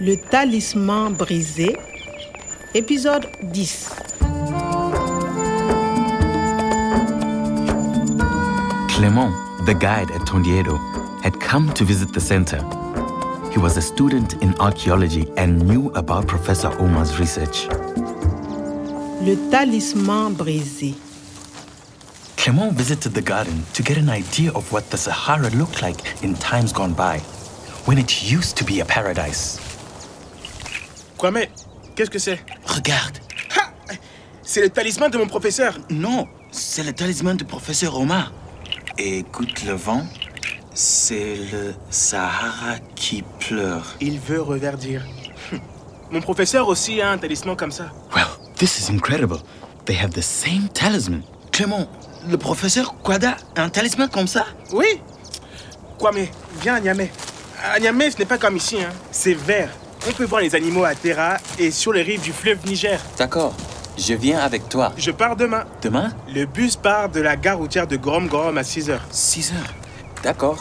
Le talisman brisé, épisode 10. Clement, the guide at Tondiedo, had come to visit the center. He was a student in archaeology and knew about Professor Omar's research. Le talisman brisé. Clement visited the garden to get an idea of what the Sahara looked like in times gone by, when it used to be a paradise. Kwame, qu'est-ce que c'est? Regarde. Ha C'est le talisman de mon professeur. Non, c'est le talisman du professeur Omar. Écoute le vent. C'est le Sahara qui pleure. Il veut reverdir. Hum. Mon professeur aussi a un talisman comme ça. Well, this is incredible. They have the same talisman. Clément, le professeur Kwada a un talisman comme ça? Oui Kwame, viens à Niamey. À Niamey, ce n'est pas comme ici. Hein. C'est vert. On peut voir les animaux à Terra et sur les rives du fleuve Niger. D'accord, je viens avec toi. Je pars demain. Demain? Le bus part de la gare routière de Gorom Gorom à 6 h 6 heures. D'accord.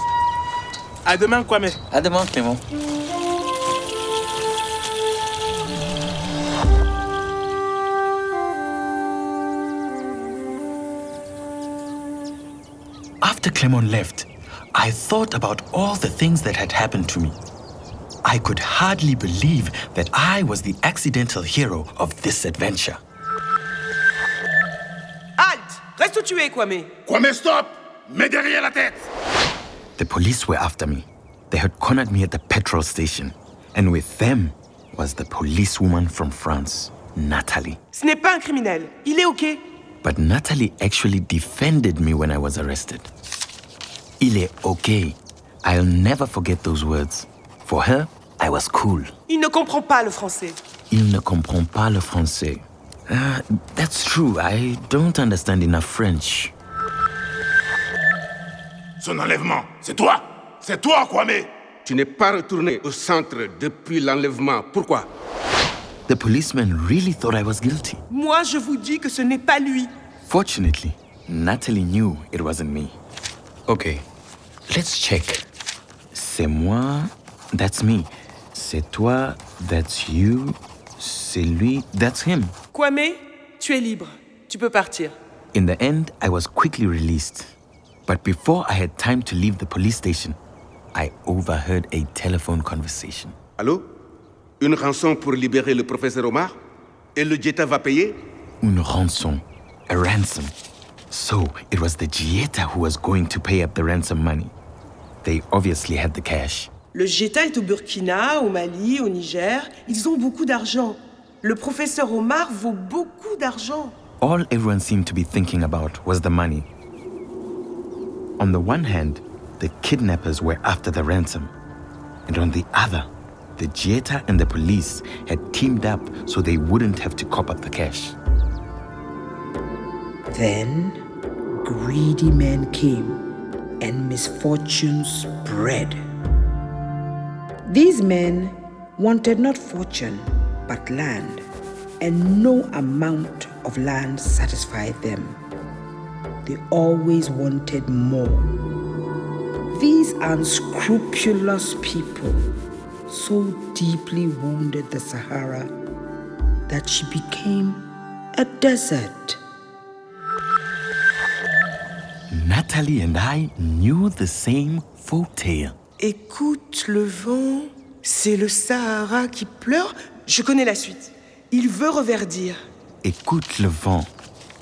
À demain, Kwame. À demain, Clément. After Clement left, I thought about all the things that had happened to me. I could hardly believe that I was the accidental hero of this adventure. Halte Reste où tu es, Kwame. Kwame, stop Mets derrière la tête The police were after me. They had cornered me at the petrol station. And with them was the policewoman from France, Natalie. Ce n'est pas un criminel. Il est OK. But Natalie actually defended me when I was arrested. Il est okay. I'll never forget those words. For her, I was cool. Il ne comprend pas le français. Il ne comprend pas le français. Uh, that's true. I don't understand enough French. Son enlèvement, c'est toi C'est toi, Kwame Tu n'es pas retourné au centre depuis l'enlèvement. Pourquoi? The policeman really thought I was guilty. Moi, je vous dis que ce n'est pas lui. Fortunately, Natalie knew it wasn't me. Okay, let's check. C'est moi, that's me. C'est toi, that's you. C'est lui, that's him. Kwame, tu es libre. Tu peux partir. In the end, I was quickly released. But before I had time to leave the police station, I overheard a telephone conversation. Allô Une rançon pour libérer le professeur Omar Et le GIETA va payer Une rançon, a ransom. So it was the GIETA who was going to pay up the ransom money. They obviously had the cash. Le GIETA est au Burkina, au Mali, au Niger. Ils ont beaucoup d'argent. Le professeur Omar vaut beaucoup d'argent. All everyone seemed to be thinking about was the money. On the one hand, the kidnappers were after the ransom, and on the other, the GIETA and the police had teamed up so they wouldn't have to cop up the cash. Then greedy men came and misfortune spread. These men wanted not fortune but land, and no amount of land satisfied them. They always wanted more. These unscrupulous people so deeply wounded the Sahara that she became a desert. Natalie and I knew the same folk tale. Écoute le vent, c'est le Sahara qui pleure. Je connais la suite. Il veut reverdir. Écoute le vent.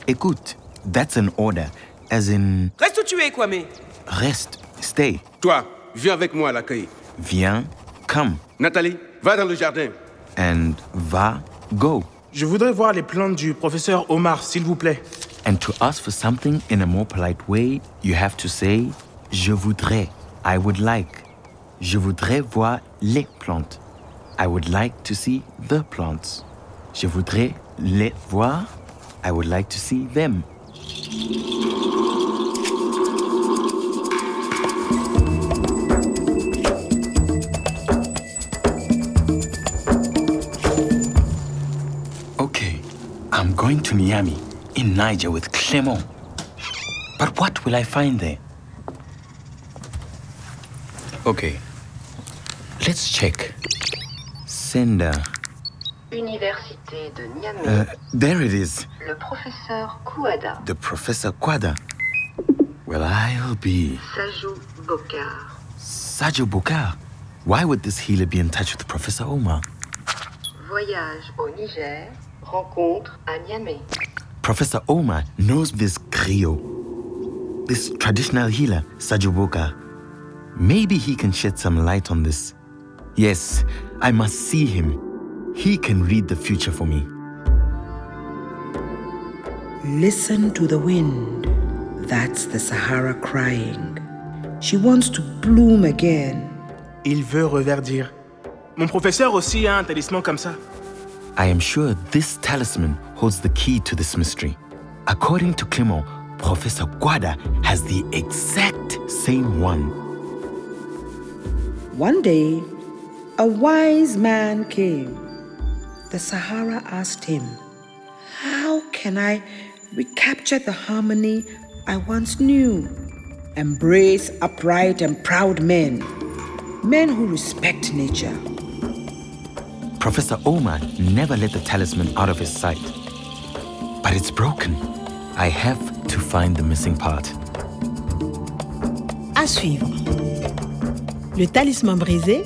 Écoute, that's an order, as in Reste où tu es, Kwame. reste, stay, Toi, viens avec moi à l'accueil. viens, come, Nathalie, va dans le jardin. and va, go. Je voudrais voir les plantes du professeur Omar, s'il vous plaît. And to ask for something in a more polite way, you have to say Je voudrais, I would like. Je voudrais voir les plantes. I would like to see the plants. Je voudrais les voir. I would like to see them. Okay, I'm going to Niamey in Niger with Clement. But what will I find there? Okay, let's check. sender. Université de Niamey. Uh, there it is. Le professeur Kouada. The Professor Kouada. Well, I'll be. Sajou Bokar. Sajou Bokar. Why would this healer be in touch with Professor Omar? Voyage au Niger. Rencontre à Niamey. Professor Omar knows this griot, this traditional healer, Sajou Bokar. Maybe he can shed some light on this. Yes, I must see him. He can read the future for me. Listen to the wind. That's the Sahara crying. She wants to bloom again. Il veut reverdir. Mon professeur aussi a un talisman comme ça. I am sure this talisman holds the key to this mystery. According to Clement, Professor Kouada has the exact same one. One day, a wise man came. The Sahara asked him, How can I recapture the harmony I once knew? Embrace upright and proud men, men who respect nature. Professor Omar never let the talisman out of his sight. But it's broken. I have to find the missing part. À suivre. Le Talisman brisé,